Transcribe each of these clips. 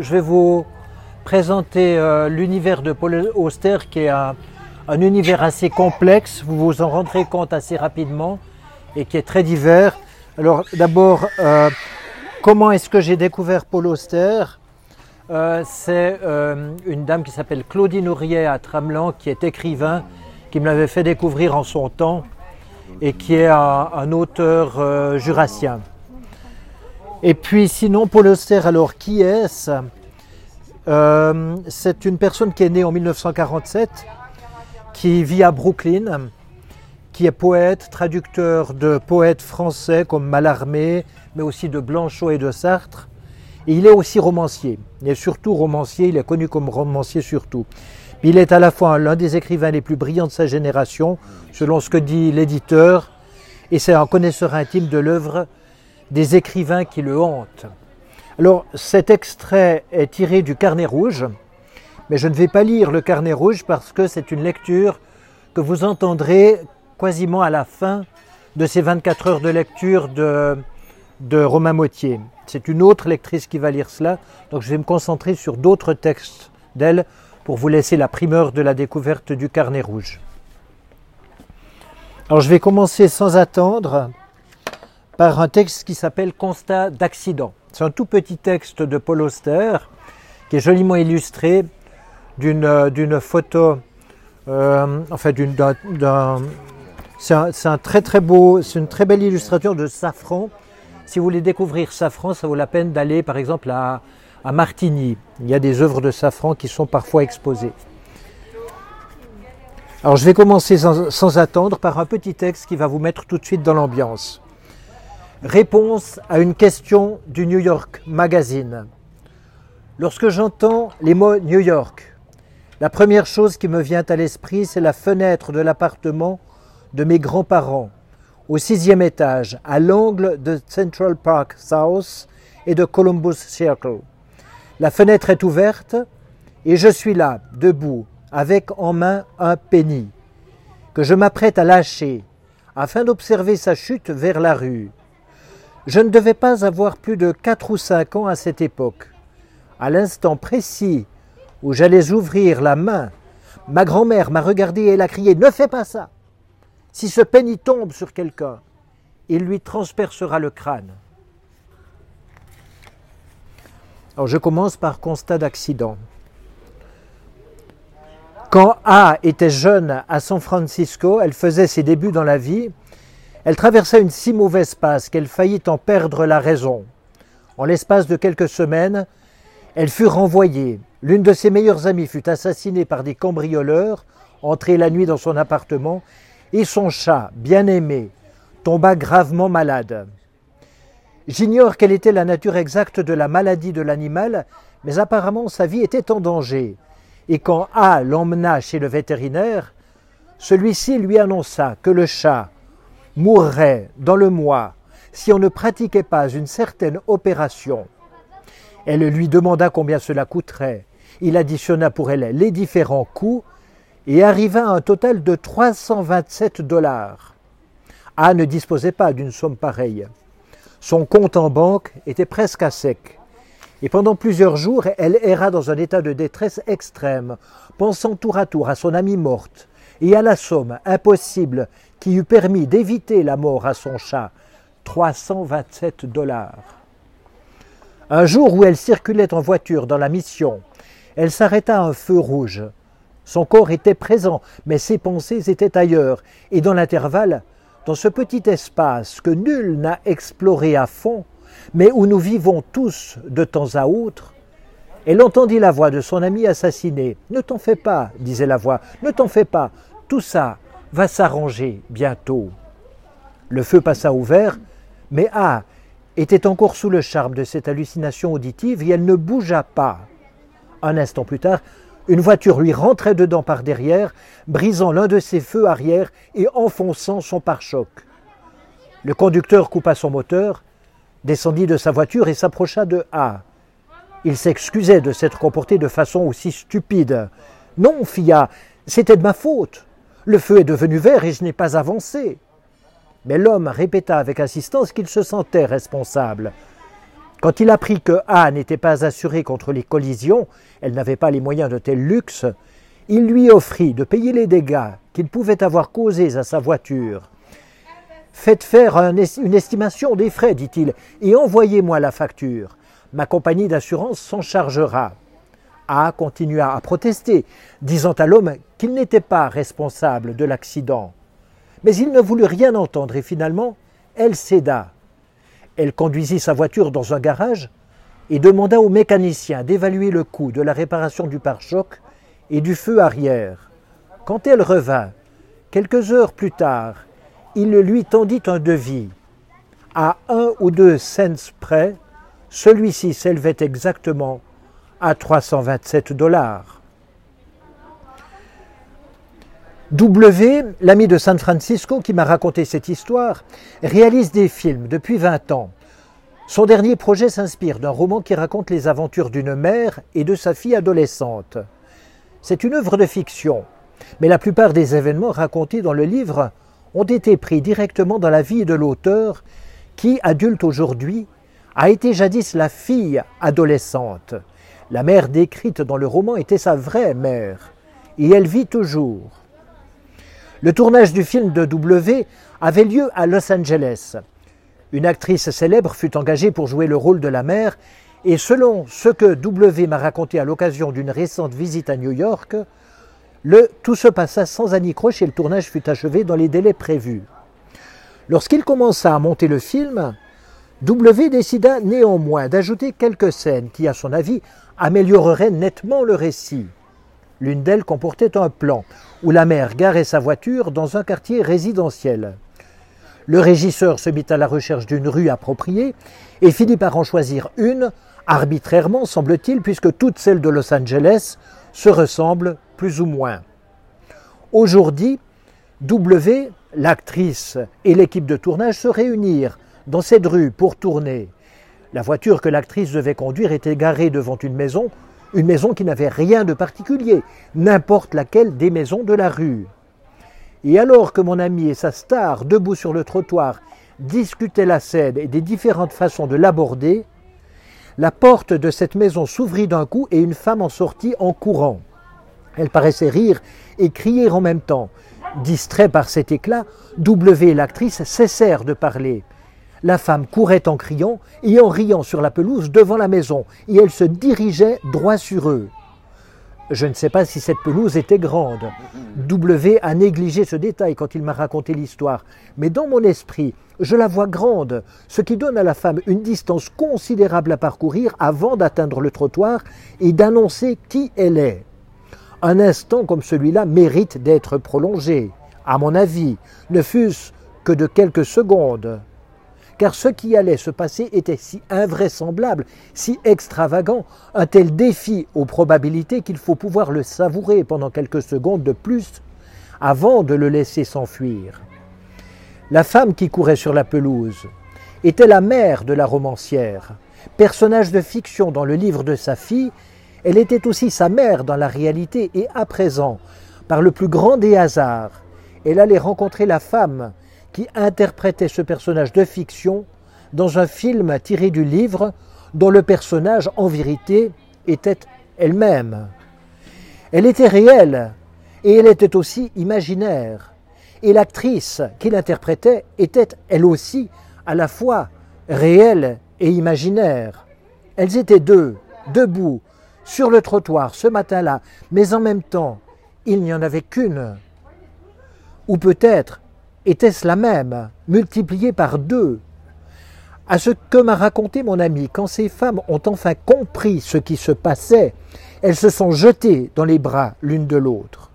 je vais vous présenter euh, l'univers de Paul Auster qui est un, univers assez complexe. Vous vous en rendrez compte assez rapidement et qui est très divers. Alors d'abord, euh, comment est-ce que j'ai découvert Paul Auster? Euh, C'est une dame qui s'appelle Claudine Ourier à Tramelan qui est écrivain, qui me l'avait fait découvrir en son temps et qui est un auteur jurassien. Et puis sinon, Paul Auster, alors qui est-ce? Euh, C'est une personne qui est née en 1947, qui vit à Brooklyn, qui est poète, traducteur de poètes français comme Mallarmé, mais aussi de Blanchot et de Sartre. Et il est aussi romancier. Il est surtout romancier, il est connu comme romancier surtout. Il est à la fois l'un des écrivains les plus brillants de sa génération, selon ce que dit l'éditeur, et c'est un connaisseur intime de l'œuvre des écrivains qui le hantent. Alors cet extrait est tiré du carnet rouge, mais je ne vais pas lire le carnet rouge parce que c'est une lecture que vous entendrez quasiment à la fin de ces 24 heures de lecture de, de Romain Mautier. C'est une autre lectrice qui va lire cela, donc je vais me concentrer sur d'autres textes d'elle pour vous laisser la primeur de la découverte du carnet rouge. Alors je vais commencer sans attendre par un texte qui s'appelle Constat d'accident. C'est un tout petit texte de Paul Auster qui est joliment illustré d'une, euh, photo, euh, enfin c'est un, très très beau, c'est une très belle illustration de Safran. Si vous voulez découvrir Safran, ça vaut la peine d'aller par exemple à, à Martigny. Il y a des œuvres de Safran qui sont parfois exposées. Alors je vais commencer sans attendre par un petit texte qui va vous mettre tout de suite dans l'ambiance. Réponse à une question du New York Magazine. Lorsque j'entends les mots New York, la première chose qui me vient à l'esprit, c'est la fenêtre de l'appartement de mes grands-parents, au sixième étage, à l'angle de Central Park South et de Columbus Circle. La fenêtre est ouverte et je suis là, debout, avec en main un penny, que je m'apprête à lâcher, afin d'observer sa chute vers la rue. Je ne devais pas avoir plus de 4 ou 5 ans à cette époque. À l'instant précis où j'allais ouvrir la main, ma grand-mère m'a regardé et elle a crié Ne fais pas ça Si ce penny tombe sur quelqu'un, il lui transpercera le crâne. Alors je commence par constat d'accident. Quand A était jeune à San Francisco, elle faisait ses débuts dans la vie elle traversa une si mauvaise passe qu'elle faillit en perdre la raison. En l'espace de quelques semaines, elle fut renvoyée. L'une de ses meilleures amies fut assassinée par des cambrioleurs entrés la nuit dans son appartement et son chat, bien aimé, tomba gravement malade. J'ignore quelle était la nature exacte de la maladie de l'animal, mais apparemment sa vie était en danger. Et quand A l'emmena chez le vétérinaire, celui-ci lui annonça que le chat, mourrait dans le mois si on ne pratiquait pas une certaine opération. Elle lui demanda combien cela coûterait. Il additionna pour elle les différents coûts et arriva à un total de 327 dollars. A ne disposait pas d'une somme pareille. Son compte en banque était presque à sec. Et pendant plusieurs jours, elle erra dans un état de détresse extrême, pensant tour à tour à son amie morte et à la somme impossible qui eût permis d'éviter la mort à son chat, 327 dollars. Un jour où elle circulait en voiture dans la mission, elle s'arrêta à un feu rouge. Son corps était présent, mais ses pensées étaient ailleurs, et dans l'intervalle, dans ce petit espace que nul n'a exploré à fond, mais où nous vivons tous de temps à autre, elle entendit la voix de son ami assassiné. Ne t'en fais pas, disait la voix, ne t'en fais pas, tout ça va s'arranger bientôt. Le feu passa au vert, mais A était encore sous le charme de cette hallucination auditive et elle ne bougea pas. Un instant plus tard, une voiture lui rentrait dedans par derrière, brisant l'un de ses feux arrière et enfonçant son pare-choc. Le conducteur coupa son moteur, descendit de sa voiture et s'approcha de A. Il s'excusait de s'être comporté de façon aussi stupide. Non, fia, c'était de ma faute. Le feu est devenu vert et je n'ai pas avancé. Mais l'homme répéta avec insistance qu'il se sentait responsable. Quand il apprit que A n'était pas assurée contre les collisions, elle n'avait pas les moyens de tel luxe, il lui offrit de payer les dégâts qu'il pouvait avoir causés à sa voiture. Faites faire une estimation des frais, dit-il, et envoyez-moi la facture. Ma compagnie d'assurance s'en chargera. A continua à protester, disant à l'homme qu'il n'était pas responsable de l'accident. Mais il ne voulut rien entendre et finalement, elle céda. Elle conduisit sa voiture dans un garage et demanda au mécanicien d'évaluer le coût de la réparation du pare-choc et du feu arrière. Quand elle revint, quelques heures plus tard, il lui tendit un devis. À un ou deux cents près, celui-ci s'élevait exactement à 327 dollars. W, l'ami de San Francisco qui m'a raconté cette histoire, réalise des films depuis 20 ans. Son dernier projet s'inspire d'un roman qui raconte les aventures d'une mère et de sa fille adolescente. C'est une œuvre de fiction, mais la plupart des événements racontés dans le livre ont été pris directement dans la vie de l'auteur qui, adulte aujourd'hui, a été jadis la fille adolescente. La mère décrite dans le roman était sa vraie mère, et elle vit toujours. Le tournage du film de W avait lieu à Los Angeles. Une actrice célèbre fut engagée pour jouer le rôle de la mère, et selon ce que W m'a raconté à l'occasion d'une récente visite à New York, le, tout se passa sans anicroche et le tournage fut achevé dans les délais prévus. Lorsqu'il commença à monter le film, W décida néanmoins d'ajouter quelques scènes qui, à son avis, amélioreraient nettement le récit. L'une d'elles comportait un plan où la mère garait sa voiture dans un quartier résidentiel. Le régisseur se mit à la recherche d'une rue appropriée et finit par en choisir une, arbitrairement semble-t-il, puisque toutes celles de Los Angeles se ressemblent plus ou moins. Aujourd'hui, W, l'actrice et l'équipe de tournage se réunirent dans cette rue pour tourner. La voiture que l'actrice devait conduire était garée devant une maison, une maison qui n'avait rien de particulier, n'importe laquelle des maisons de la rue. Et alors que mon ami et sa star, debout sur le trottoir, discutaient la scène et des différentes façons de l'aborder, la porte de cette maison s'ouvrit d'un coup et une femme en sortit en courant. Elle paraissait rire et crier en même temps. Distrait par cet éclat, W et l'actrice cessèrent de parler. La femme courait en criant et en riant sur la pelouse devant la maison, et elle se dirigeait droit sur eux. Je ne sais pas si cette pelouse était grande. W a négligé ce détail quand il m'a raconté l'histoire, mais dans mon esprit, je la vois grande, ce qui donne à la femme une distance considérable à parcourir avant d'atteindre le trottoir et d'annoncer qui elle est. Un instant comme celui-là mérite d'être prolongé, à mon avis, ne fût-ce que de quelques secondes. Car ce qui allait se passer était si invraisemblable, si extravagant, un tel défi aux probabilités qu'il faut pouvoir le savourer pendant quelques secondes de plus avant de le laisser s'enfuir. La femme qui courait sur la pelouse était la mère de la romancière, personnage de fiction dans le livre de sa fille elle était aussi sa mère dans la réalité et à présent, par le plus grand des hasards, elle allait rencontrer la femme qui interprétait ce personnage de fiction dans un film tiré du livre dont le personnage en vérité était elle-même. Elle était réelle et elle était aussi imaginaire. Et l'actrice qui l'interprétait était elle aussi à la fois réelle et imaginaire. Elles étaient deux, debout, sur le trottoir ce matin-là, mais en même temps, il n'y en avait qu'une. Ou peut-être était-ce la même, multipliée par deux? À ce que m'a raconté mon ami, quand ces femmes ont enfin compris ce qui se passait, elles se sont jetées dans les bras l'une de l'autre.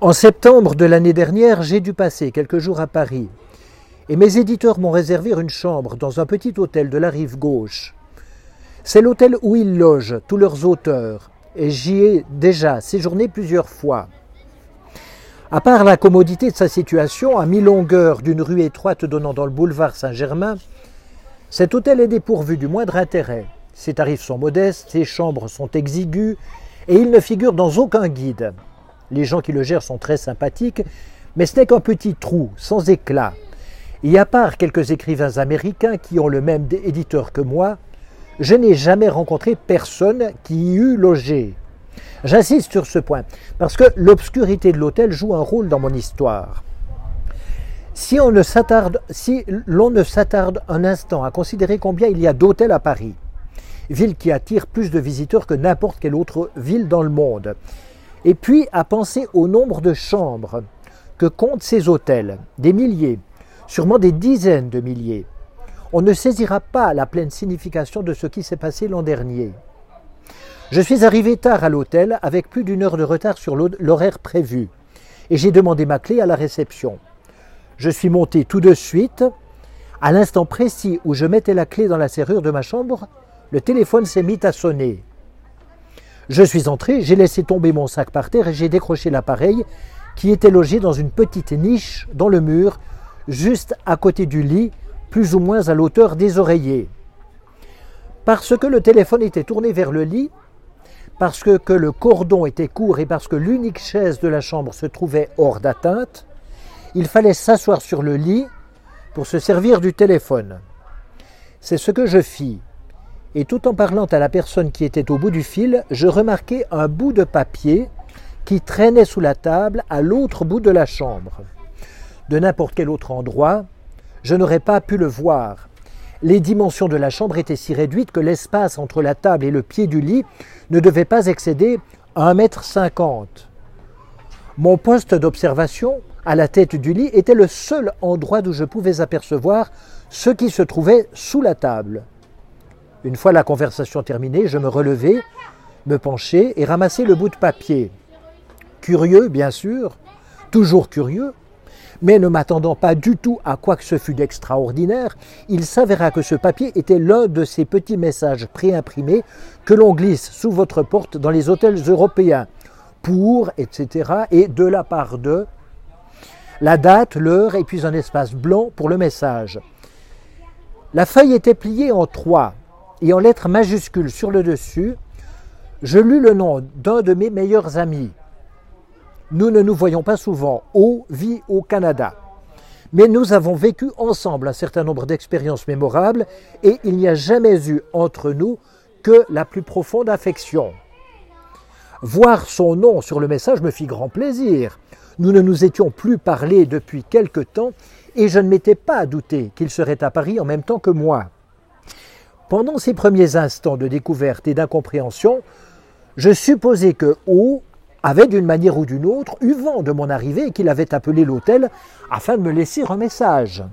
En septembre de l'année dernière, j'ai dû passer quelques jours à Paris, et mes éditeurs m'ont réservé une chambre dans un petit hôtel de la rive gauche. C'est l'hôtel où ils logent, tous leurs auteurs, et j'y ai déjà séjourné plusieurs fois. À part la commodité de sa situation, à mi-longueur d'une rue étroite donnant dans le boulevard Saint-Germain, cet hôtel est dépourvu du moindre intérêt. Ses tarifs sont modestes, ses chambres sont exiguës, et il ne figure dans aucun guide. Les gens qui le gèrent sont très sympathiques, mais ce n'est qu'un petit trou, sans éclat. Et à part quelques écrivains américains qui ont le même éditeur que moi, je n'ai jamais rencontré personne qui y eût logé. J'insiste sur ce point, parce que l'obscurité de l'hôtel joue un rôle dans mon histoire. Si on ne s'attarde, si l'on ne s'attarde un instant à considérer combien il y a d'hôtels à Paris, ville qui attire plus de visiteurs que n'importe quelle autre ville dans le monde, et puis à penser au nombre de chambres que comptent ces hôtels, des milliers, sûrement des dizaines de milliers, on ne saisira pas la pleine signification de ce qui s'est passé l'an dernier. Je suis arrivé tard à l'hôtel avec plus d'une heure de retard sur l'horaire prévu et j'ai demandé ma clé à la réception. Je suis monté tout de suite. À l'instant précis où je mettais la clé dans la serrure de ma chambre, le téléphone s'est mis à sonner. Je suis entré, j'ai laissé tomber mon sac par terre et j'ai décroché l'appareil qui était logé dans une petite niche dans le mur, juste à côté du lit plus ou moins à l'auteur des oreillers. Parce que le téléphone était tourné vers le lit, parce que, le cordon était court et parce que l'unique chaise de la chambre se trouvait hors d'atteinte, il fallait s'asseoir sur le lit pour se servir du téléphone. C'est ce que je fis. Et tout en parlant à la personne qui était au bout du fil, je remarquai un bout de papier qui traînait sous la table à l'autre bout de la chambre. De n'importe quel autre endroit, je n'aurais pas pu le voir. Les dimensions de la chambre étaient si réduites que l'espace entre la table et le pied du lit ne devait pas excéder 1,50 m. Mon poste d'observation, à la tête du lit, était le seul endroit d'où je pouvais apercevoir ce qui se trouvait sous la table. Une fois la conversation terminée, je me relevai, me penchai et ramassai le bout de papier. Curieux, bien sûr, toujours curieux, mais ne m'attendant pas du tout à quoi que ce fût d'extraordinaire, il s'avéra que ce papier était l'un de ces petits messages préimprimés que l'on glisse sous votre porte dans les hôtels européens, pour, etc., et de la part de, la date, l'heure, et puis un espace blanc pour le message. La feuille était pliée en trois, et en lettres majuscules sur le dessus, je lus le nom d'un de mes meilleurs amis, nous ne nous voyons pas souvent. O vit au Canada. Mais nous avons vécu ensemble un certain nombre d'expériences mémorables et il n'y a jamais eu entre nous que la plus profonde affection. Voir son nom sur le message me fit grand plaisir. Nous ne nous étions plus parlé depuis quelque temps et je ne m'étais pas douté qu'il serait à Paris en même temps que moi. Pendant ces premiers instants de découverte et d'incompréhension, je supposais que O avait d'une manière ou d'une autre eu vent de mon arrivée et qu'il avait appelé l'hôtel afin de me laisser un message.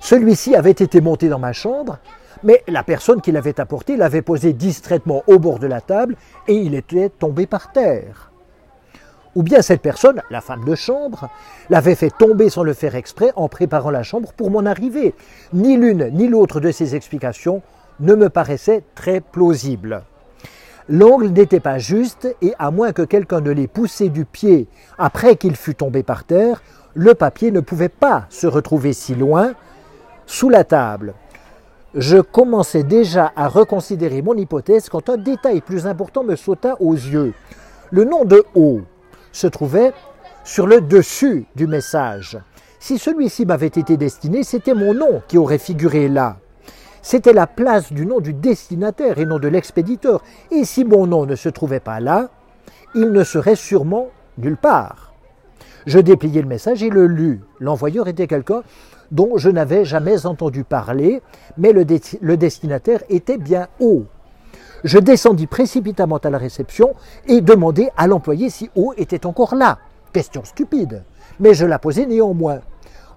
Celui-ci avait été monté dans ma chambre, mais la personne qui l'avait apporté l'avait posé distraitement au bord de la table et il était tombé par terre. Ou bien cette personne, la femme de chambre, l'avait fait tomber sans le faire exprès en préparant la chambre pour mon arrivée. Ni l'une ni l'autre de ces explications ne me paraissait très plausible. L'angle n'était pas juste et à moins que quelqu'un ne l'ait poussé du pied après qu'il fût tombé par terre, le papier ne pouvait pas se retrouver si loin sous la table. Je commençais déjà à reconsidérer mon hypothèse quand un détail plus important me sauta aux yeux. Le nom de O se trouvait sur le dessus du message. Si celui-ci m'avait été destiné, c'était mon nom qui aurait figuré là. C'était la place du nom du destinataire et non de l'expéditeur. Et si mon nom ne se trouvait pas là, il ne serait sûrement nulle part. Je dépliai le message et le lus. L'envoyeur était quelqu'un dont je n'avais jamais entendu parler, mais le, destinataire était bien haut. Je descendis précipitamment à la réception et demandai à l'employé si O était encore là. Question stupide, mais je la posai néanmoins.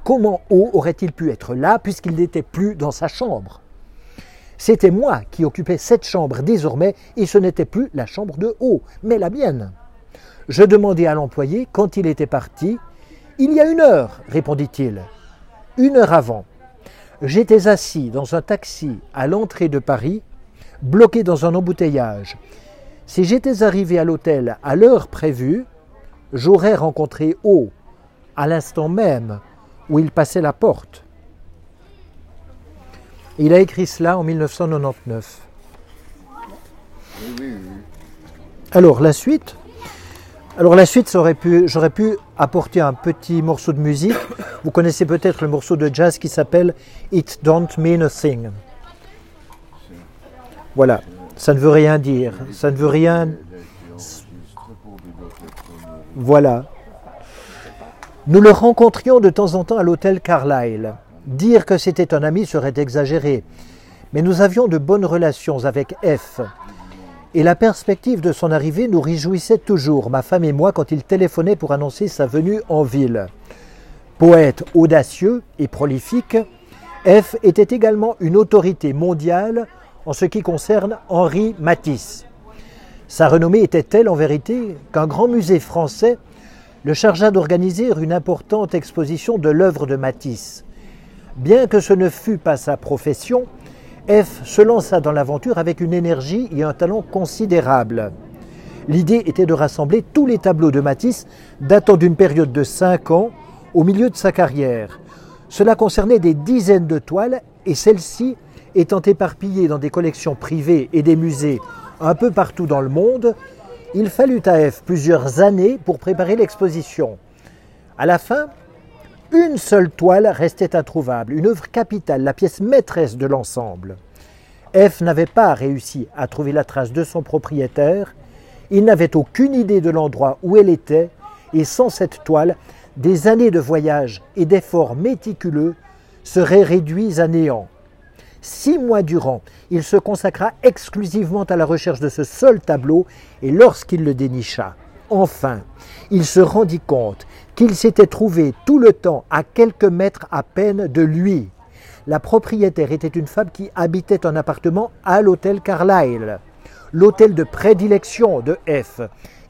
Comment O aurait-il pu être là puisqu'il n'était plus dans sa chambre? C'était moi qui occupais cette chambre désormais et ce n'était plus la chambre de haut, mais la mienne. Je demandai à l'employé quand il était parti. Il y a une heure, répondit-il. Une heure avant. J'étais assis dans un taxi à l'entrée de Paris, bloqué dans un embouteillage. Si j'étais arrivé à l'hôtel à l'heure prévue, j'aurais rencontré O à l'instant même où il passait la porte. Il a écrit cela en 1999. Alors la suite, Alors la suite, j'aurais pu, pu apporter un petit morceau de musique. Vous connaissez peut-être le morceau de jazz qui s'appelle It Don't Mean a Thing. Voilà, ça ne veut rien dire, ça ne veut rien. Voilà. Nous le rencontrions de temps en temps à l'hôtel Carlyle. Dire que c'était un ami serait exagéré, mais nous avions de bonnes relations avec F, et la perspective de son arrivée nous réjouissait toujours, ma femme et moi, quand il téléphonait pour annoncer sa venue en ville. Poète audacieux et prolifique, F était également une autorité mondiale en ce qui concerne Henri Matisse. Sa renommée était telle en vérité qu'un grand musée français le chargea d'organiser une importante exposition de l'œuvre de Matisse. Bien que ce ne fût pas sa profession, F se lança dans l'aventure avec une énergie et un talent considérables. L'idée était de rassembler tous les tableaux de Matisse datant d'une période de cinq ans au milieu de sa carrière. Cela concernait des dizaines de toiles et celles-ci étant éparpillées dans des collections privées et des musées un peu partout dans le monde, il fallut à F plusieurs années pour préparer l'exposition. À la fin, une seule toile restait introuvable, une œuvre capitale, la pièce maîtresse de l'ensemble. F n'avait pas réussi à trouver la trace de son propriétaire, il n'avait aucune idée de l'endroit où elle était, et sans cette toile, des années de voyage et d'efforts méticuleux seraient réduits à néant. Six mois durant, il se consacra exclusivement à la recherche de ce seul tableau, et lorsqu'il le dénicha, enfin, il se rendit compte qu'il s'était trouvé tout le temps à quelques mètres à peine de lui. La propriétaire était une femme qui habitait un appartement à l'hôtel Carlyle, l'hôtel de prédilection de F.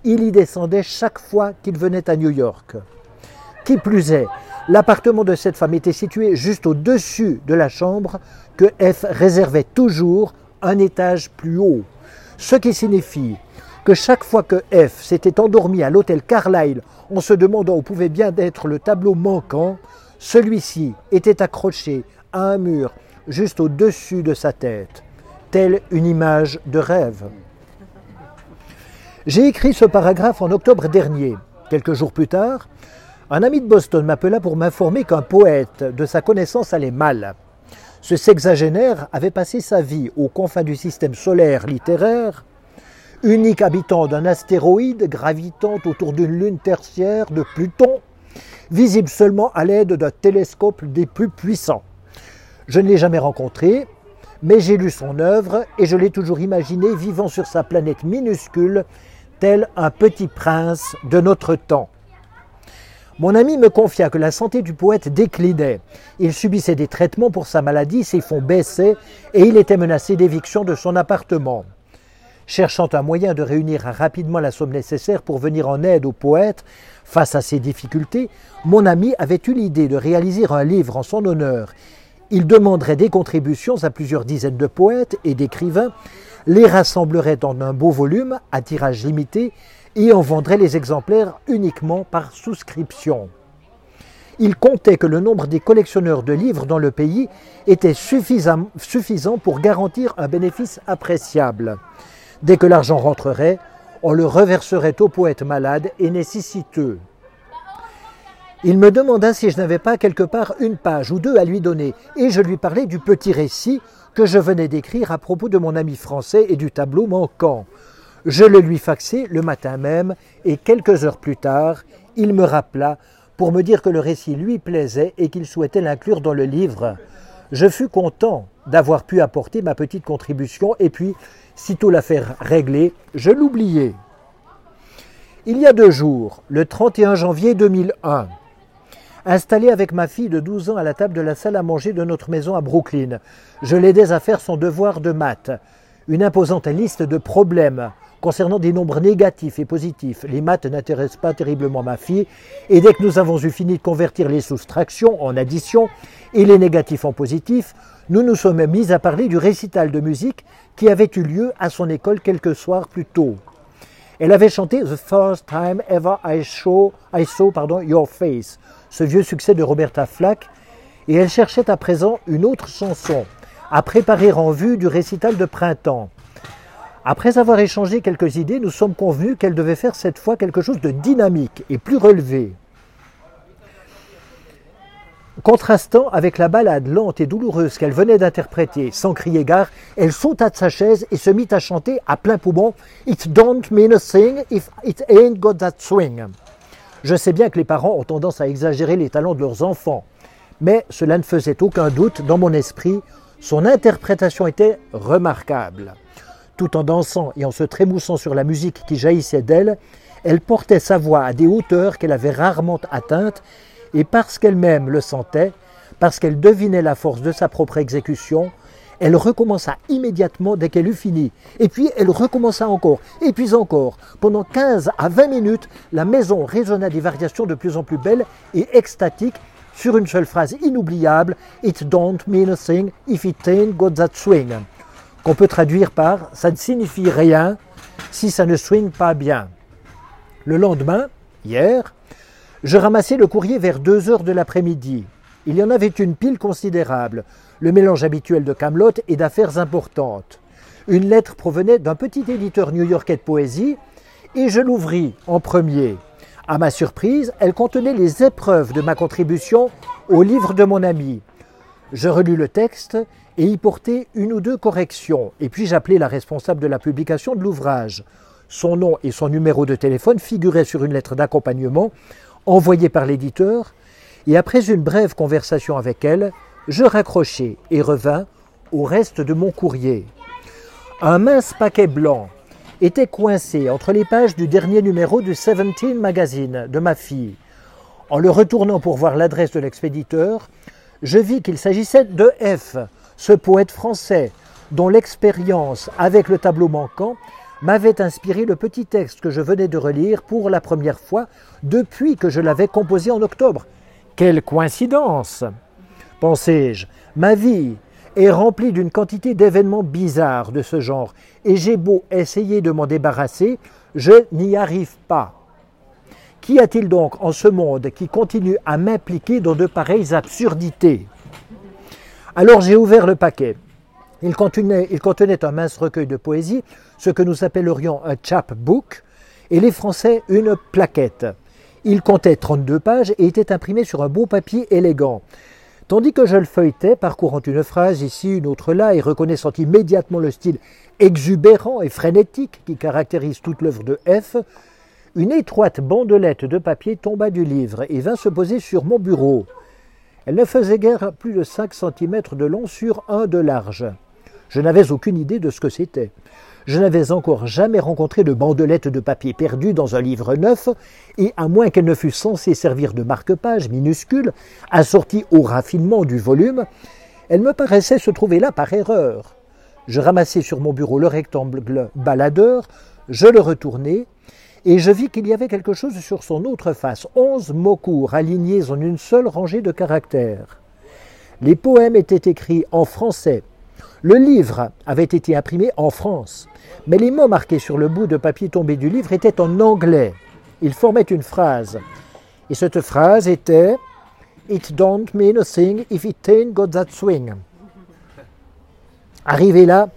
Il y descendait chaque fois qu'il venait à New York. Qui plus est, l'appartement de cette femme était situé juste au-dessus de la chambre que F réservait toujours un étage plus haut, ce qui signifie que chaque fois que F s'était endormi à l'hôtel Carlyle en se demandant où pouvait bien être le tableau manquant, celui-ci était accroché à un mur juste au-dessus de sa tête, telle une image de rêve. J'ai écrit ce paragraphe en octobre dernier. Quelques jours plus tard, un ami de Boston m'appela pour m'informer qu'un poète de sa connaissance allait mal. Ce sexagénaire avait passé sa vie aux confins du système solaire littéraire unique habitant d'un astéroïde gravitant autour d'une lune tertiaire de Pluton, visible seulement à l'aide d'un télescope des plus puissants. Je ne l'ai jamais rencontré, mais j'ai lu son œuvre et je l'ai toujours imaginé vivant sur sa planète minuscule, tel un petit prince de notre temps. Mon ami me confia que la santé du poète déclinait. Il subissait des traitements pour sa maladie, ses fonds baissaient et il était menacé d'éviction de son appartement. Cherchant un moyen de réunir rapidement la somme nécessaire pour venir en aide au poète face à ces difficultés, mon ami avait eu l'idée de réaliser un livre en son honneur. Il demanderait des contributions à plusieurs dizaines de poètes et d'écrivains, les rassemblerait en un beau volume à tirage limité et en vendrait les exemplaires uniquement par souscription. Il comptait que le nombre des collectionneurs de livres dans le pays était suffisant pour garantir un bénéfice appréciable. Dès que l'argent rentrerait, on le reverserait au poète malade et nécessiteux. Il me demanda si je n'avais pas quelque part une page ou deux à lui donner, et je lui parlais du petit récit que je venais d'écrire à propos de mon ami français et du tableau manquant. Je le lui faxai le matin même, et quelques heures plus tard, il me rappela pour me dire que le récit lui plaisait et qu'il souhaitait l'inclure dans le livre. Je fus content d'avoir pu apporter ma petite contribution, et puis Sitôt l'affaire réglée, je l'oubliais. Il y a deux jours, le 31 janvier 2001, installé avec ma fille de 12 ans à la table de la salle à manger de notre maison à Brooklyn, je l'aidais à faire son devoir de maths. Une imposante liste de problèmes concernant des nombres négatifs et positifs. Les maths n'intéressent pas terriblement ma fille, et dès que nous avons eu fini de convertir les soustractions en addition et les négatifs en positifs, nous nous sommes mis à parler du récital de musique qui avait eu lieu à son école quelques soirs plus tôt. Elle avait chanté The First Time Ever I, Saw, I saw Your Face, ce vieux succès de Roberta Flack, et elle cherchait à présent une autre chanson à préparer en vue du récital de printemps. Après avoir échangé quelques idées, nous sommes convenus qu'elle devait faire cette fois quelque chose de dynamique et plus relevé. Contrastant avec la ballade lente et douloureuse qu'elle venait d'interpréter, sans crier gare, elle sauta de sa chaise et se mit à chanter à plein poumon It don't mean a thing if it ain't got that swing. Je sais bien que les parents ont tendance à exagérer les talents de leurs enfants, mais cela ne faisait aucun doute dans mon esprit, son interprétation était remarquable. Tout en dansant et en se trémoussant sur la musique qui jaillissait d'elle, elle portait sa voix à des hauteurs qu'elle avait rarement atteintes et parce qu'elle-même le sentait, parce qu'elle devinait la force de sa propre exécution, elle recommença immédiatement dès qu'elle eut fini. Et puis elle recommença encore, et puis encore. Pendant 15 à 20 minutes, la maison résonna des variations de plus en plus belles et extatiques sur une seule phrase inoubliable It don't mean a thing if it ain't got that swing. Qu'on peut traduire par Ça ne signifie rien si ça ne swing pas bien. Le lendemain, hier, je ramassai le courrier vers 2 heures de l'après-midi. Il y en avait une pile considérable, le mélange habituel de Camelot et d'affaires importantes. Une lettre provenait d'un petit éditeur new-yorkais de poésie et je l'ouvris en premier. À ma surprise, elle contenait les épreuves de ma contribution au livre de mon ami. Je relus le texte et y portai une ou deux corrections, et puis j'appelai la responsable de la publication de l'ouvrage. Son nom et son numéro de téléphone figuraient sur une lettre d'accompagnement envoyé par l'éditeur, et après une brève conversation avec elle, je raccrochai et revins au reste de mon courrier. Un mince paquet blanc était coincé entre les pages du dernier numéro du Seventeen Magazine de ma fille. En le retournant pour voir l'adresse de l'expéditeur, je vis qu'il s'agissait de F, ce poète français dont l'expérience avec le tableau manquant m'avait inspiré le petit texte que je venais de relire pour la première fois depuis que je l'avais composé en octobre. Quelle coïncidence pensai-je. Ma vie est remplie d'une quantité d'événements bizarres de ce genre, et j'ai beau essayer de m'en débarrasser, je n'y arrive pas. Qu'y a-t-il donc en ce monde qui continue à m'impliquer dans de pareilles absurdités? Alors j'ai ouvert le paquet. Il contenait, il contenait, un mince recueil de poésie, ce que nous appellerions un chapbook, et les Français une plaquette. Il comptait 32 pages et était imprimé sur un beau papier élégant. Tandis que je le feuilletais, parcourant une phrase ici, une autre là, et reconnaissant immédiatement le style exubérant et frénétique qui caractérise toute l'œuvre de F, une étroite bandelette de papier tomba du livre et vint se poser sur mon bureau. Elle ne faisait guère plus de 5 cm de long sur un de large. Je n'avais aucune idée de ce que c'était. Je n'avais encore jamais rencontré de bandelette de papier perdue dans un livre neuf, et à moins qu'elle ne fût censée servir de marque-page minuscule, assortie au raffinement du volume, elle me paraissait se trouver là par erreur. Je ramassai sur mon bureau le rectangle baladeur, je le retournai, et je vis qu'il y avait quelque chose sur son autre face, onze mots courts alignés en une seule rangée de caractères. Les poèmes étaient écrits en français, le livre avait été imprimé en France, mais les mots marqués sur le bout de papier tombé du livre étaient en anglais. Ils formaient une phrase. Et cette phrase était It don't mean a thing if it ain't got that swing. Arrivé là,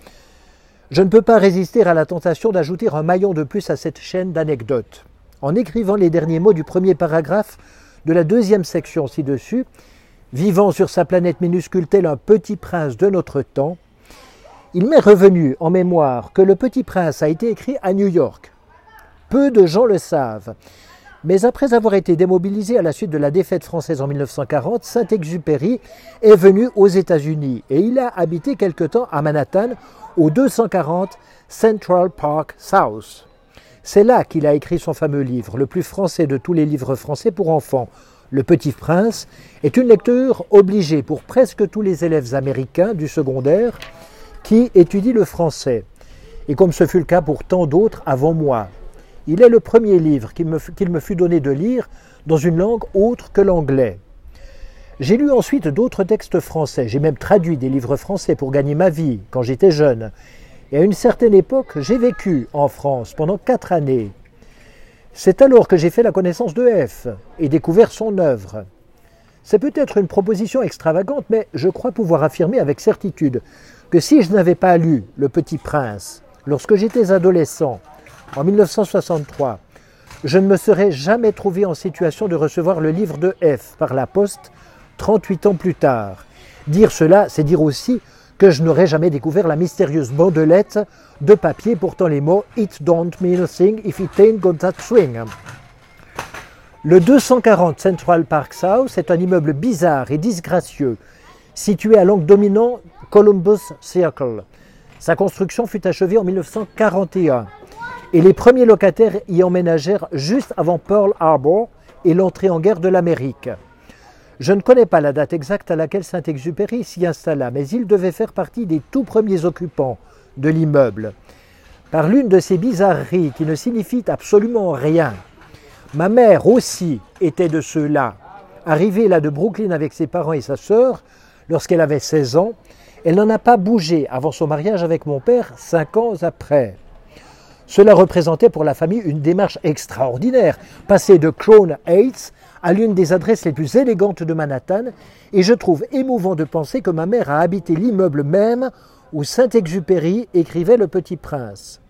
je ne peux pas résister à la tentation d'ajouter un maillon de plus à cette chaîne d'anecdotes. En écrivant les derniers mots du premier paragraphe de la deuxième section ci-dessus, vivant sur sa planète minuscule tel un petit prince de notre temps, il m'est revenu en mémoire que Le Petit Prince a été écrit à New York. Peu de gens le savent. Mais après avoir été démobilisé à la suite de la défaite française en 1940, Saint-Exupéry est venu aux États-Unis et il a habité quelque temps à Manhattan au 240 Central Park South. C'est là qu'il a écrit son fameux livre, le plus français de tous les livres français pour enfants. Le Petit Prince est une lecture obligée pour presque tous les élèves américains du secondaire qui étudie le français, et comme ce fut le cas pour tant d'autres avant moi. Il est le premier livre qu'il me, fut donné de lire dans une langue autre que l'anglais. J'ai lu ensuite d'autres textes français, j'ai même traduit des livres français pour gagner ma vie quand j'étais jeune. Et à une certaine époque, j'ai vécu en France pendant quatre années. C'est alors que j'ai fait la connaissance de F et découvert son œuvre. C'est peut-être une proposition extravagante, mais je crois pouvoir affirmer avec certitude que si je n'avais pas lu Le Petit Prince, Lorsque j'étais adolescent, en 1963, je ne me serais jamais trouvé en situation de recevoir le livre de F par la poste 38 ans plus tard. Dire cela, c'est dire aussi que je n'aurais jamais découvert la mystérieuse bandelette de papier portant les mots It don't mean a thing if it ain't got that swing. Le 240 Central Park South est un immeuble bizarre et disgracieux, situé à l'angle dominant Columbus Circle. Sa construction fut achevée en 1941 et les premiers locataires y emménagèrent juste avant Pearl Harbor et l'entrée en guerre de l'Amérique. Je ne connais pas la date exacte à laquelle Saint-Exupéry s'y installa, mais il devait faire partie des tout premiers occupants de l'immeuble. Par l'une de ces bizarreries qui ne signifient absolument rien, ma mère aussi était de ceux-là. Arrivée là de Brooklyn avec ses parents et sa sœur, lorsqu'elle avait 16 ans, elle n'en a pas bougé avant son mariage avec mon père, cinq ans après. Cela représentait pour la famille une démarche extraordinaire, passer de Crown Heights à l'une des adresses les plus élégantes de Manhattan, et je trouve émouvant de penser que ma mère a habité l'immeuble même où Saint-Exupéry écrivait Le Petit Prince.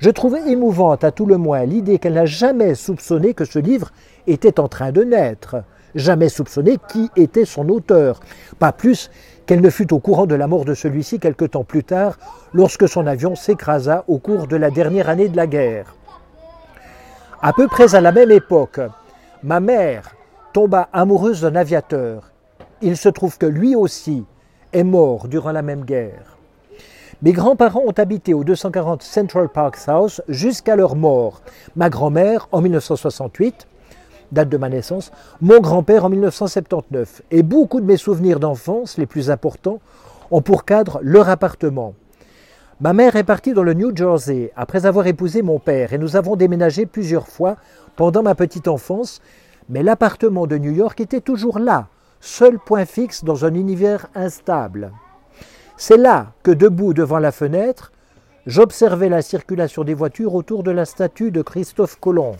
Je trouve émouvante à tout le moins l'idée qu'elle n'a jamais soupçonné que ce livre était en train de naître, jamais soupçonné qui était son auteur, pas plus qu'elle ne fut au courant de la mort de celui-ci quelque temps plus tard, lorsque son avion s'écrasa au cours de la dernière année de la guerre. À peu près à la même époque, Ma mère tomba amoureuse d'un aviateur. Il se trouve que lui aussi est mort durant la même guerre. Mes grands-parents ont habité au 240 Central Park House jusqu'à leur mort. Ma grand-mère en 1968, date de ma naissance, mon grand-père en 1979. Et beaucoup de mes souvenirs d'enfance, les plus importants, ont pour cadre leur appartement. Ma mère est partie dans le New Jersey après avoir épousé mon père et nous avons déménagé plusieurs fois pendant ma petite enfance, mais l'appartement de New York était toujours là, seul point fixe dans un univers instable. C'est là que, debout devant la fenêtre, j'observais la circulation des voitures autour de la statue de Christophe Colomb.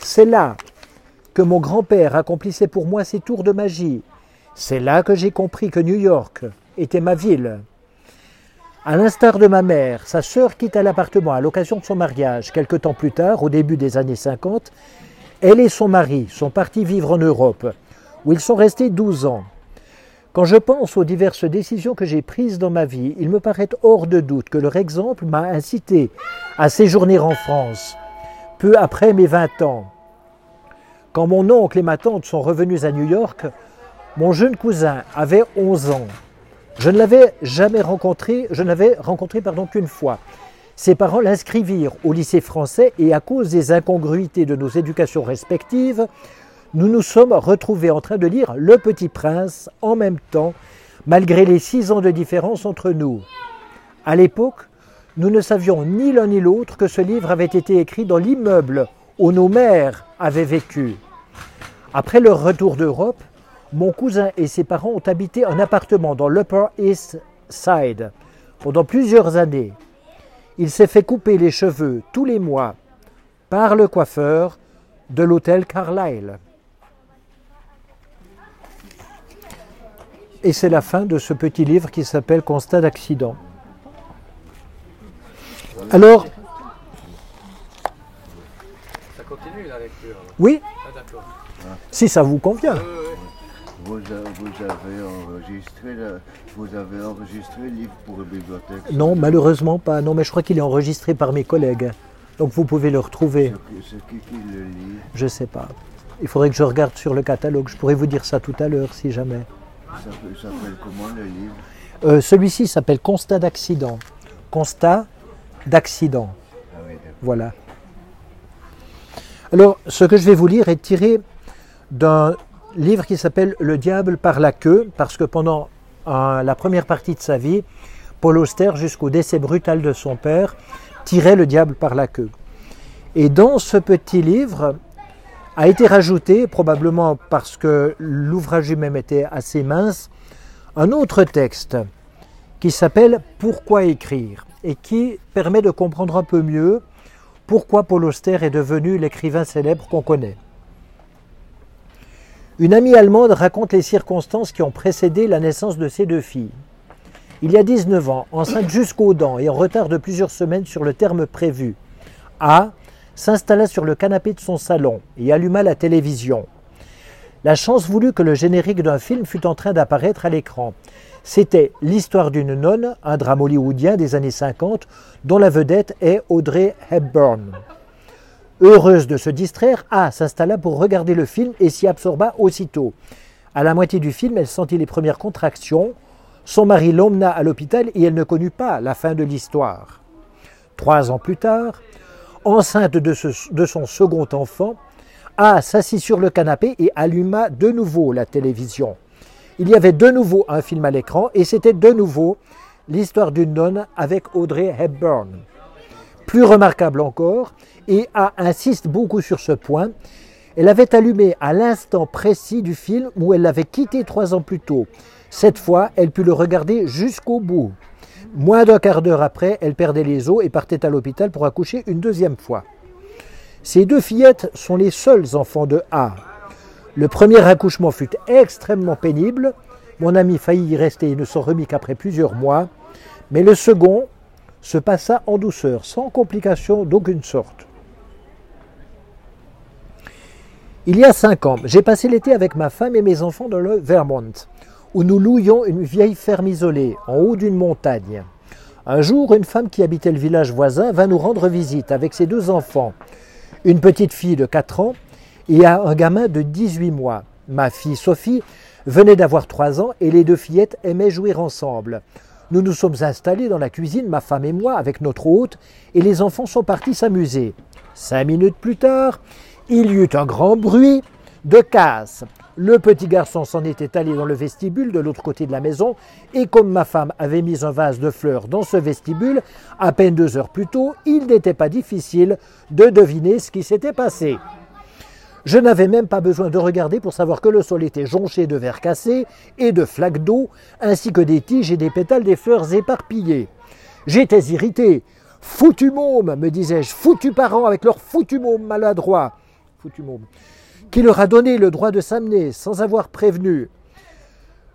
C'est là que mon grand-père accomplissait pour moi ses tours de magie. C'est là que j'ai compris que New York était ma ville. À l'instar de ma mère, sa sœur quitta l'appartement à l'occasion de son mariage. Quelque temps plus tard, au début des années 50, elle et son mari sont partis vivre en Europe, où ils sont restés 12 ans. Quand je pense aux diverses décisions que j'ai prises dans ma vie, il me paraît hors de doute que leur exemple m'a incité à séjourner en France, peu après mes 20 ans. Quand mon oncle et ma tante sont revenus à New York, mon jeune cousin avait 11 ans. Je ne l'avais jamais rencontré, je l'avais rencontré pardon qu'une fois. Ses parents l'inscrivirent au lycée français et à cause des incongruités de nos éducations respectives, nous nous sommes retrouvés en train de lire Le Petit Prince en même temps, malgré les six ans de différence entre nous. À l'époque, nous ne savions ni l'un ni l'autre que ce livre avait été écrit dans l'immeuble où nos mères avaient vécu. Après leur retour d'Europe, mon cousin et ses parents ont habité un appartement dans l'Upper East Side pendant plusieurs années. Il s'est fait couper les cheveux tous les mois par le coiffeur de l'hôtel Carlyle. Et c'est la fin de ce petit livre qui s'appelle Constat d'accident. Alors. Ça continue la lecture Oui Ah. Si ça vous convient. Vous, avez enregistré le, vous avez enregistré le livre pour la bibliothèque. Non, malheureusement pas. Non, mais je crois qu'il est enregistré par mes collègues. Donc vous pouvez le retrouver. C'est qui qui le lit? Je sais pas. Il faudrait que je regarde sur le catalogue. Je pourrais vous dire ça tout à l'heure si jamais. Ça s'appelle- comment le livre? Euh, Celui-ci s'appelle Constat d'accident. Constat d'accident. Ah oui. Voilà. Alors, ce que je vais vous lire est tiré d'un livre qui s'appelle Le diable par la queue, parce que pendant euh, la première partie de sa vie, Paul Auster, jusqu'au décès brutal de son père, tirait le diable par la queue. Et dans ce petit livre a été rajouté, probablement parce que l'ouvrage lui-même était assez mince, un autre texte qui s'appelle Pourquoi écrire et qui permet de comprendre un peu mieux pourquoi Paul Auster est devenu l'écrivain célèbre qu'on connaît. Une amie allemande raconte les circonstances qui ont précédé la naissance de ses deux filles. Il y a 19 ans, enceinte jusqu'aux dents et en retard de plusieurs semaines sur le terme prévu, A s'installa sur le canapé de son salon et alluma la télévision. La chance voulut que le générique d'un film fût en train d'apparaître à l'écran. C'était L'histoire d'une nonne, un drame hollywoodien des années 50, dont la vedette est Audrey Hepburn. Heureuse de se distraire, A s'installa pour regarder le film et s'y absorba aussitôt. À la moitié du film, elle sentit les premières contractions. Son mari l'emmena à l'hôpital et elle ne connut pas la fin de l'histoire. Trois ans plus tard, enceinte de, de son second enfant, A s'assit sur le canapé et alluma de nouveau la télévision. Il y avait de nouveau un film à l'écran et c'était de nouveau l'histoire d'une nonne avec Audrey Hepburn. Plus remarquable encore, et A insiste beaucoup sur ce point, elle avait allumé à l'instant précis du film où elle l'avait quitté trois ans plus tôt. Cette fois, elle put le regarder jusqu'au bout. Moins d'un quart d'heure après, elle perdait les os et partait à l'hôpital pour accoucher une deuxième fois. Ces deux fillettes sont les seuls enfants de A. Le premier accouchement fut extrêmement pénible. Mon ami faillit y rester et ne s'en remit qu'après plusieurs mois. Mais le second se passa en douceur, sans complication d'aucune sorte. Il y a cinq ans, j'ai passé l'été avec ma femme et mes enfants dans le Vermont, où nous louions une vieille ferme isolée, en haut d'une montagne. Un jour, une femme qui habitait le village voisin vint nous rendre visite avec ses deux enfants, une petite fille de 4 ans et un gamin de 18 mois. Ma fille Sophie venait d'avoir 3 ans et les deux fillettes aimaient jouer ensemble. Nous nous sommes installés dans la cuisine, ma femme et moi, avec notre hôte, et les enfants sont partis s'amuser. Cinq minutes plus tard, il y eut un grand bruit de casse. Le petit garçon s'en était allé dans le vestibule de l'autre côté de la maison, et comme ma femme avait mis un vase de fleurs dans ce vestibule, à peine deux heures plus tôt, il n'était pas difficile de deviner ce qui s'était passé. Je n'avais même pas besoin de regarder pour savoir que le sol était jonché de verres cassés et de flaques d'eau, ainsi que des tiges et des pétales des fleurs éparpillées. J'étais irrité. Foutu môme, me disais-je, foutu parents avec leur foutu môme maladroit. Qui leur a donné le droit de s'amener sans avoir prévenu.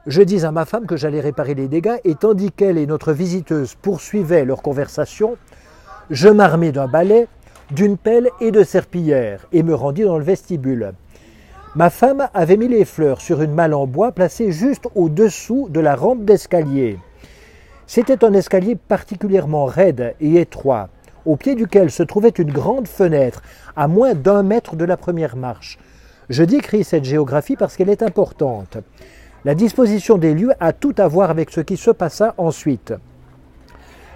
Je dis à ma femme que j'allais réparer les dégâts et tandis qu'elle et notre visiteuse poursuivaient leur conversation, je m'armai d'un balai d'une pelle et de serpillière et me rendis dans le vestibule. Ma femme avait mis les fleurs sur une malle en bois placée juste au-dessous de la rampe d'escalier. C'était un escalier particulièrement raide et étroit, au pied duquel se trouvait une grande fenêtre, à moins d'un mètre de la première marche. Je décris cette géographie parce qu'elle est importante. La disposition des lieux a tout à voir avec ce qui se passa ensuite.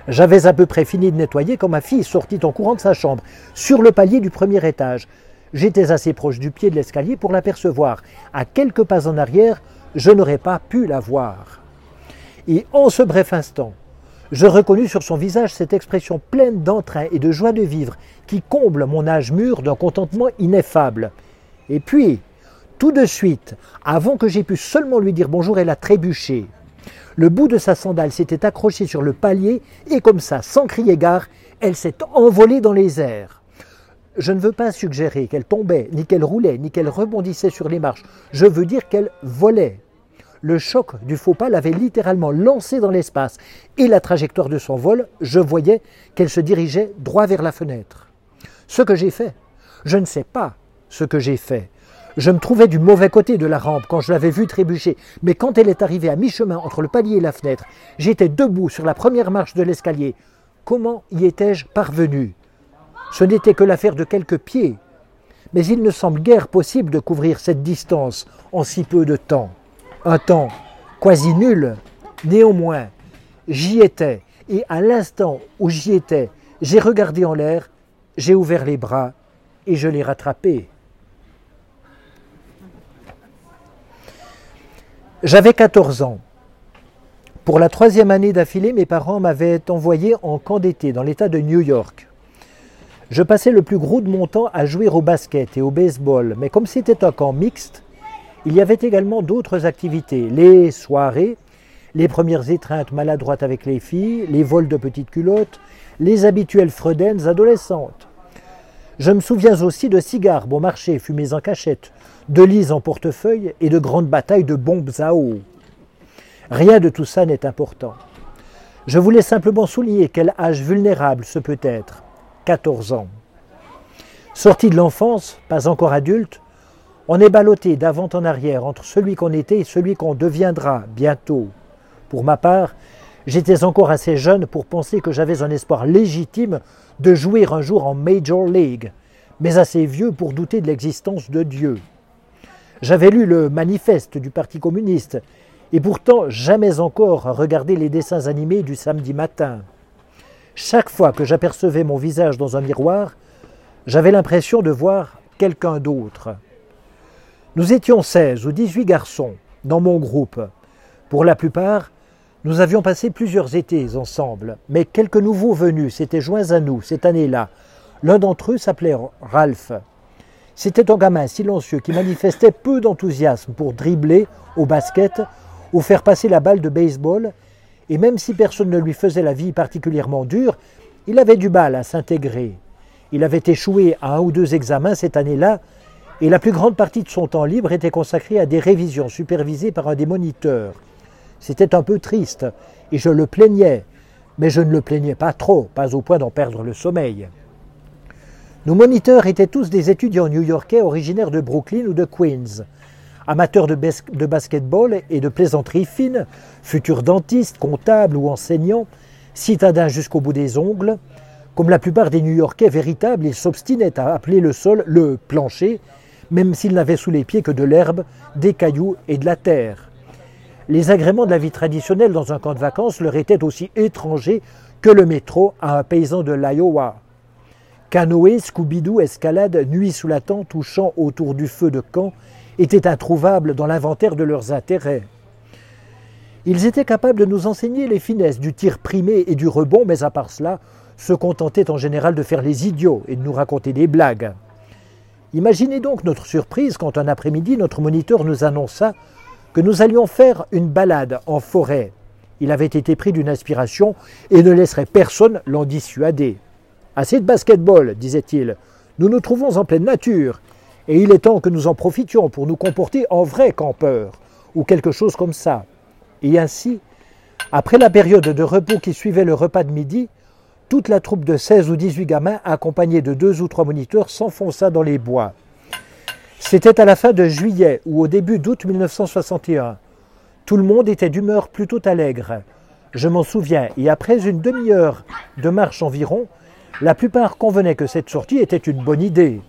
J'avais à peu près fini de nettoyer quand ma fille sortit en courant de sa chambre, sur le palier du premier étage. J'étais assez proche du pied de l'escalier pour l'apercevoir. À quelques pas en arrière, je n'aurais pas pu la voir. Et en ce bref instant, je reconnus sur son visage cette expression pleine d'entrain et de joie de vivre qui comble mon âge mûr d'un contentement ineffable. Et puis, tout de suite, avant que j'aie pu seulement lui dire bonjour, elle a trébuché. Le bout de sa sandale s'était accroché sur le palier et comme ça, sans crier gare, elle s'est envolée dans les airs. Je ne veux pas suggérer qu'elle tombait, ni qu'elle roulait, ni qu'elle rebondissait sur les marches. Je veux dire qu'elle volait. Le choc du faux pas l'avait littéralement lancée dans l'espace et la trajectoire de son vol, je voyais qu'elle se dirigeait droit vers la fenêtre. Ce que j'ai fait, je ne sais pas ce que j'ai fait. Je me trouvais du mauvais côté de la rampe quand je l'avais vue trébucher, mais quand elle est arrivée à mi-chemin entre le palier et la fenêtre, j'étais debout sur la première marche de l'escalier. Comment y étais-je parvenu? Ce n'était que l'affaire de quelques pieds, mais il ne semble guère possible de couvrir cette distance en si peu de temps. Un temps quasi nul. Néanmoins, j'y étais, et à l'instant où j'y étais, j'ai regardé en l'air, j'ai ouvert les bras et je l'ai rattrapé. J'avais 14 ans. Pour la troisième année d'affilée, mes parents m'avaient envoyé en camp d'été dans l'État de New York. Je passais le plus gros de mon temps à jouer au basket et au baseball, mais comme c'était un camp mixte, il y avait également d'autres activités, les soirées, les premières étreintes maladroites avec les filles, les vols de petites culottes, les habituelles fredaines adolescentes. Je me souviens aussi de cigares bon marché fumés en cachette, de lises en portefeuille et de grandes batailles de bombes à eau. Rien de tout ça n'est important. Je voulais simplement souligner quel âge vulnérable ce peut être. 14 ans. Sorti de l'enfance, pas encore adulte, on est ballotté d'avant en arrière entre celui qu'on était et celui qu'on deviendra bientôt. Pour ma part, j'étais encore assez jeune pour penser que j'avais un espoir légitime de jouer un jour en Major League, mais assez vieux pour douter de l'existence de Dieu. J'avais lu le manifeste du Parti communiste et pourtant jamais encore regardé les dessins animés du samedi matin. Chaque fois que j'apercevais mon visage dans un miroir, j'avais l'impression de voir quelqu'un d'autre. Nous étions 16 ou 18 garçons dans mon groupe. Pour la plupart, nous avions passé plusieurs étés ensemble, mais quelques nouveaux venus s'étaient joints à nous cette année-là. L'un d'entre eux s'appelait Ralph. C'était un gamin silencieux qui manifestait peu d'enthousiasme pour dribbler au basket ou faire passer la balle de baseball, et même si personne ne lui faisait la vie particulièrement dure, il avait du mal à s'intégrer. Il avait échoué à un ou deux examens cette année-là, et la plus grande partie de son temps libre était consacrée à des révisions supervisées par un des moniteurs. C'était un peu triste, et je le plaignais, mais je ne le plaignais pas trop, pas au point d'en perdre le sommeil. Nos moniteurs étaient tous des étudiants new-yorkais originaires de Brooklyn ou de Queens, amateurs de, de basketball et de plaisanterie fine, futurs dentistes, comptables ou enseignants, citadins jusqu'au bout des ongles. Comme la plupart des New-Yorkais véritables, ils s'obstinaient à appeler le sol le plancher, même s'ils n'avaient sous les pieds que de l'herbe, des cailloux et de la terre. Les agréments de la vie traditionnelle dans un camp de vacances leur étaient aussi étrangers que le métro à un paysan de l'Iowa. Canoë, Scooby-Doo, escalade, nuit sous la tente ou chant autour du feu de camp étaient introuvables dans l'inventaire de leurs intérêts. Ils étaient capables de nous enseigner les finesses du tir primé et du rebond, mais à part cela, se contentaient en général de faire les idiots et de nous raconter des blagues. Imaginez donc notre surprise quand un après-midi notre moniteur nous annonça que nous allions faire une balade en forêt. Il avait été pris d'une inspiration et ne laisserait personne l'en dissuader. Assez de basketball, disait-il. Nous nous trouvons en pleine nature, et il est temps que nous en profitions pour nous comporter en vrais campeurs, ou quelque chose comme ça. Et ainsi, après la période de repos qui suivait le repas de midi, toute la troupe de 16 ou 18 gamins, accompagnés de deux ou trois moniteurs, s'enfonça dans les bois. C'était à la fin de juillet ou au début d'août 1961. Tout le monde était d'humeur plutôt allègre. Je m'en souviens, et après une demi-heure de marche environ, la plupart convenaient que cette sortie était une bonne idée.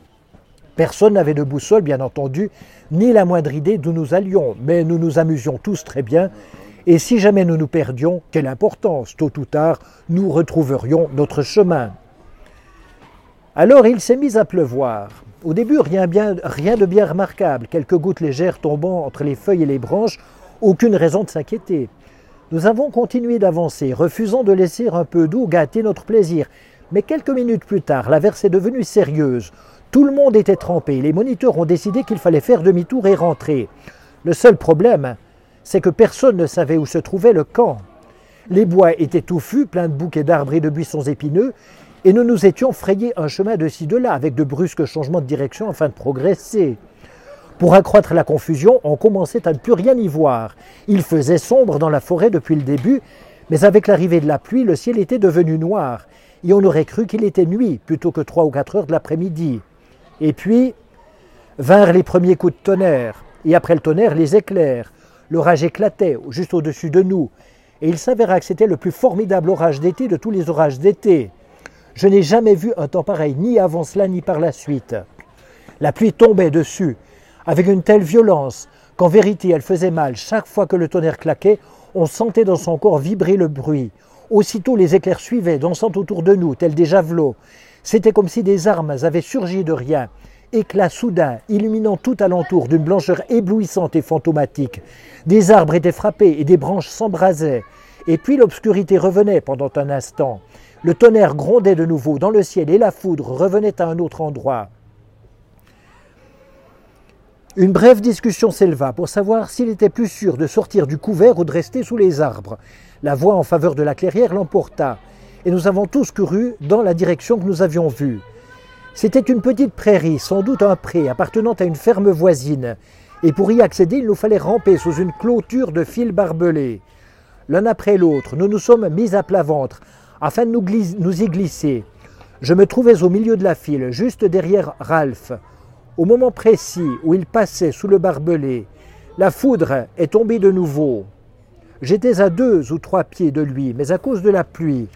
Personne n'avait de boussole, bien entendu, ni la moindre idée d'où nous allions, mais nous nous amusions tous très bien, et si jamais nous nous perdions, quelle importance, tôt ou tard, nous retrouverions notre chemin. Alors il s'est mis à pleuvoir. Au début, rien, de bien remarquable, quelques gouttes légères tombant entre les feuilles et les branches, aucune raison de s'inquiéter. Nous avons continué d'avancer, refusant de laisser un peu d'eau gâter notre plaisir, mais quelques minutes plus tard, la verse est devenue sérieuse. Tout le monde était trempé. Les moniteurs ont décidé qu'il fallait faire demi-tour et rentrer. Le seul problème, c'est que personne ne savait où se trouvait le camp. Les bois étaient touffus, pleins de bouquets d'arbres et de buissons épineux, et nous nous étions frayés un chemin de ci de là, avec de brusques changements de direction afin de progresser. Pour accroître la confusion, on commençait à ne plus rien y voir. Il faisait sombre dans la forêt depuis le début, mais avec l'arrivée de la pluie, le ciel était devenu noir, et on aurait cru qu'il était nuit plutôt que trois ou quatre heures de l'après-midi. Et puis vinrent les premiers coups de tonnerre, et après le tonnerre, les éclairs. L'orage éclatait juste au-dessus de nous, et il s'avéra que c'était le plus formidable orage d'été de tous les orages d'été. Je n'ai jamais vu un temps pareil, ni avant cela, ni par la suite. La pluie tombait dessus, avec une telle violence, qu'en vérité elle faisait mal. Chaque fois que le tonnerre claquait, on sentait dans son corps vibrer le bruit. Aussitôt les éclairs suivaient, dansant autour de nous, tels des javelots. C'était comme si des armes avaient surgi de rien, éclat soudain, illuminant tout alentour d'une blancheur éblouissante et fantomatique. Des arbres étaient frappés et des branches s'embrasaient. Et puis l'obscurité revenait pendant un instant. Le tonnerre grondait de nouveau dans le ciel et la foudre revenait à un autre endroit. Une brève discussion s'éleva pour savoir s'il était plus sûr de sortir du couvert ou de rester sous les arbres. La voix en faveur de la clairière l'emporta, et nous avons tous couru dans la direction que nous avions vue. C'était une petite prairie, sans doute un pré, appartenant à une ferme voisine, et pour y accéder, il nous fallait ramper sous une clôture de fils barbelés. l'un après l'autre, nous nous sommes mis à plat ventre afin de nous, y glisser. Je me trouvais au milieu de la file, juste derrière Ralph. Au moment précis où il passait sous le barbelé, la foudre est tombée de nouveau. J'étais à deux ou trois pieds de lui, mais à cause de la pluie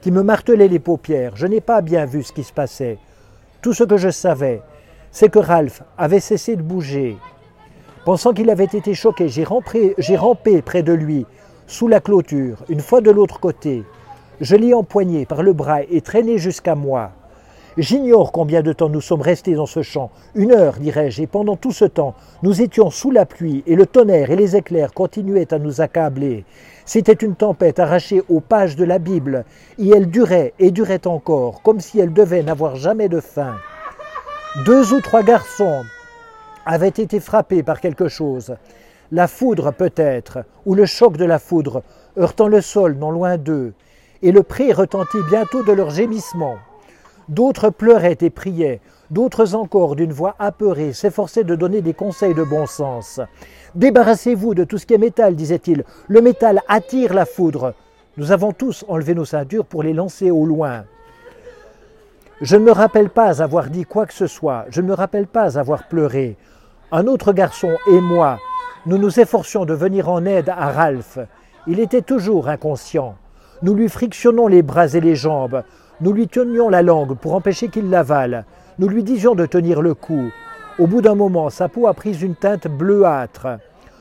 qui me martelait les paupières, je n'ai pas bien vu ce qui se passait. Tout ce que je savais, c'est que Ralph avait cessé de bouger. Pensant qu'il avait été choqué, j'ai rampé près de lui, sous la clôture, une fois de l'autre côté. Je l'ai empoigné par le bras et traîné jusqu'à moi. J'ignore combien de temps nous sommes restés dans ce champ. Une heure, dirais-je, et pendant tout ce temps, nous étions sous la pluie, et le tonnerre et les éclairs continuaient à nous accabler. C'était une tempête arrachée aux pages de la Bible, et elle durait et durait encore, comme si elle devait n'avoir jamais de fin. Deux ou trois garçons avaient été frappés par quelque chose. La foudre peut-être, ou le choc de la foudre, heurtant le sol non loin d'eux, et le pré retentit bientôt de leurs gémissements. D'autres pleuraient et priaient, d'autres encore, d'une voix apeurée, s'efforçaient de donner des conseils de bon sens. Débarrassez-vous de tout ce qui est métal, disait-il. Le métal attire la foudre. Nous avons tous enlevé nos ceintures pour les lancer au loin. Je ne me rappelle pas avoir dit quoi que ce soit, je ne me rappelle pas avoir pleuré. Un autre garçon et moi, nous nous efforcions de venir en aide à Ralph. Il était toujours inconscient. Nous lui frictionnons les bras et les jambes, nous lui tenions la langue pour empêcher qu'il l'avale, nous lui disions de tenir le coup. Au bout d'un moment, sa peau a pris une teinte bleuâtre.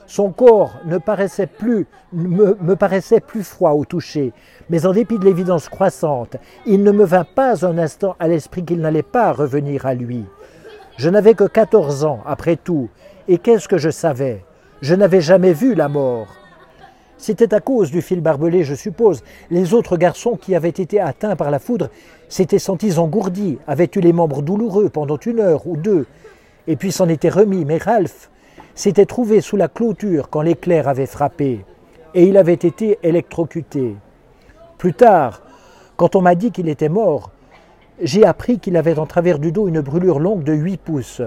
Son corps ne paraissait plus, me, me, paraissait plus froid au toucher, mais en dépit de l'évidence croissante, il ne me vint pas un instant à l'esprit qu'il n'allait pas revenir à lui. Je n'avais que 14 ans, après tout, et qu'est-ce que je savais? Je n'avais jamais vu la mort. C'était à cause du fil barbelé, je suppose. Les autres garçons qui avaient été atteints par la foudre s'étaient sentis engourdis, avaient eu les membres douloureux pendant une heure ou deux, et puis s'en étaient remis. Mais Ralph s'était trouvé sous la clôture quand l'éclair avait frappé, et il avait été électrocuté. Plus tard, quand on m'a dit qu'il était mort, j'ai appris qu'il avait en travers du dos une brûlure longue de 8 pouces.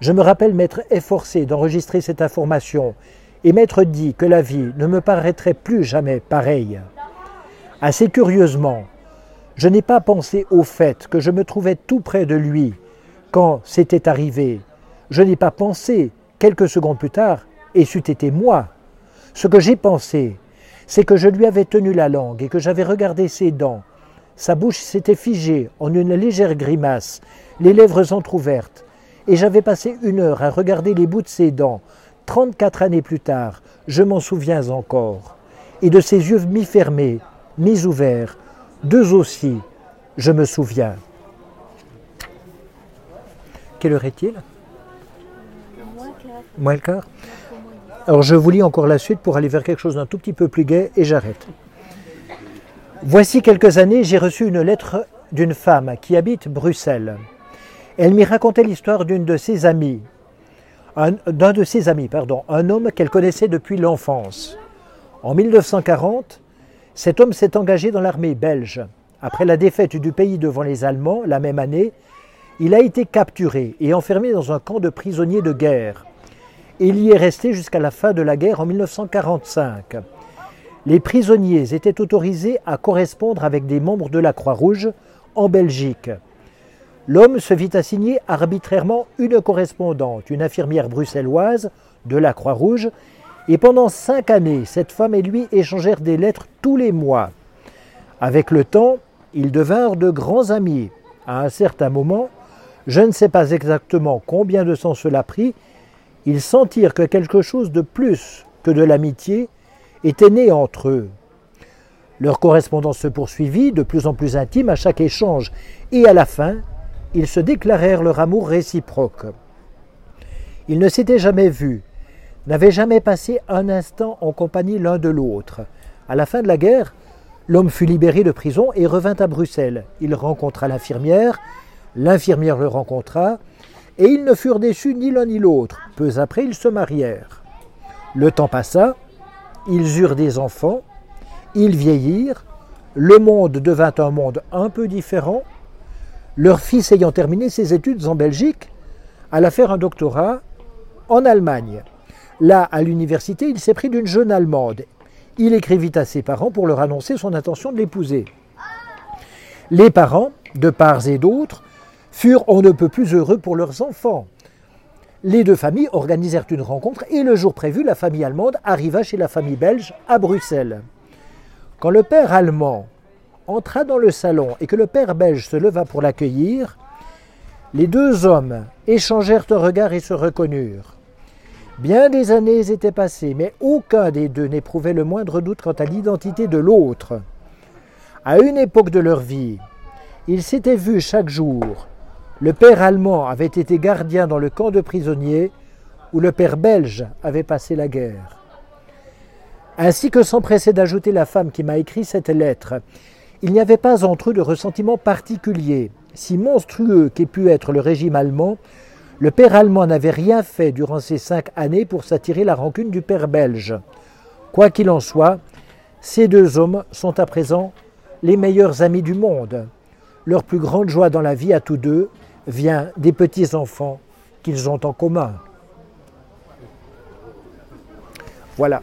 Je me rappelle m'être efforcé d'enregistrer cette information et m'être dit que la vie ne me paraîtrait plus jamais pareille. Assez curieusement, je n'ai pas pensé au fait que je me trouvais tout près de lui quand c'était arrivé. Je n'ai pas pensé quelques secondes plus tard, et c'eût été moi. Ce que j'ai pensé, c'est que je lui avais tenu la langue et que j'avais regardé ses dents. Sa bouche s'était figée en une légère grimace, les lèvres entr'ouvertes, et j'avais passé une heure à regarder les bouts de ses dents. Trente-quatre années plus tard, je m'en souviens encore. Et de ses yeux mi-fermés, mi-ouverts, deux aussi, je me souviens. Quelle heure est-il? Moins le quart. Alors je vous lis encore la suite pour aller vers quelque chose d'un tout petit peu plus gai et j'arrête. Voici quelques années, j'ai reçu une lettre d'une femme qui habite Bruxelles. Elle m'y racontait l'histoire d'une de ses amies, d'un de ses amis, pardon, un homme qu'elle connaissait depuis l'enfance. En 1940, cet homme s'est engagé dans l'armée belge. Après la défaite du pays devant les Allemands, la même année, il a été capturé et enfermé dans un camp de prisonniers de guerre. Il y est resté jusqu'à la fin de la guerre en 1945. Les prisonniers étaient autorisés à correspondre avec des membres de la Croix-Rouge en Belgique. L'homme se vit assigner arbitrairement une correspondante, une infirmière bruxelloise de la Croix-Rouge, et pendant cinq années, cette femme et lui échangèrent des lettres tous les mois. Avec le temps, ils devinrent de grands amis. À un certain moment, je ne sais pas exactement combien de temps cela prit, ils sentirent que quelque chose de plus que de l'amitié était né entre eux. Leur correspondance se poursuivit, de plus en plus intime à chaque échange, et à la fin, ils se déclarèrent leur amour réciproque. Ils ne s'étaient jamais vus, n'avaient jamais passé un instant en compagnie l'un de l'autre. À la fin de la guerre, l'homme fut libéré de prison et revint à Bruxelles. Il rencontra l'infirmière, L'infirmière le rencontra, et ils ne furent déçus ni l'un ni l'autre. Peu après, ils se marièrent. Le temps passa, ils eurent des enfants, ils vieillirent, le monde devint un monde un peu différent. Leur fils ayant terminé ses études en Belgique, alla faire un doctorat en Allemagne. Là, à l'université, il s'est pris d'une jeune Allemande. il écrivit à ses parents pour leur annoncer son intention de l'épouser. Les parents, de part et d'autre, furent on ne peut plus heureux pour leurs enfants. Les deux familles organisèrent une rencontre et le jour prévu, la famille allemande arriva chez la famille belge à Bruxelles. Quand le père allemand entra dans le salon et que le père belge se leva pour l'accueillir, les deux hommes échangèrent un regard et se reconnurent. Bien des années étaient passées, mais aucun des deux n'éprouvait le moindre doute quant à l'identité de l'autre. À une époque de leur vie, ils s'étaient vus chaque jour. Le père allemand avait été gardien dans le camp de prisonniers où le père belge avait passé la guerre. Ainsi que s'empressait d'ajouter la femme qui m'a écrit cette lettre, il n'y avait pas entre eux de ressentiment particulier. Si monstrueux qu'ait pu être le régime allemand, le père allemand n'avait rien fait durant ces cinq années pour s'attirer la rancune du père belge. Quoi qu'il en soit, ces deux hommes sont à présent les meilleurs amis du monde. Leur plus grande joie dans la vie à tous deux vient des petits-enfants qu'ils ont en commun. Voilà.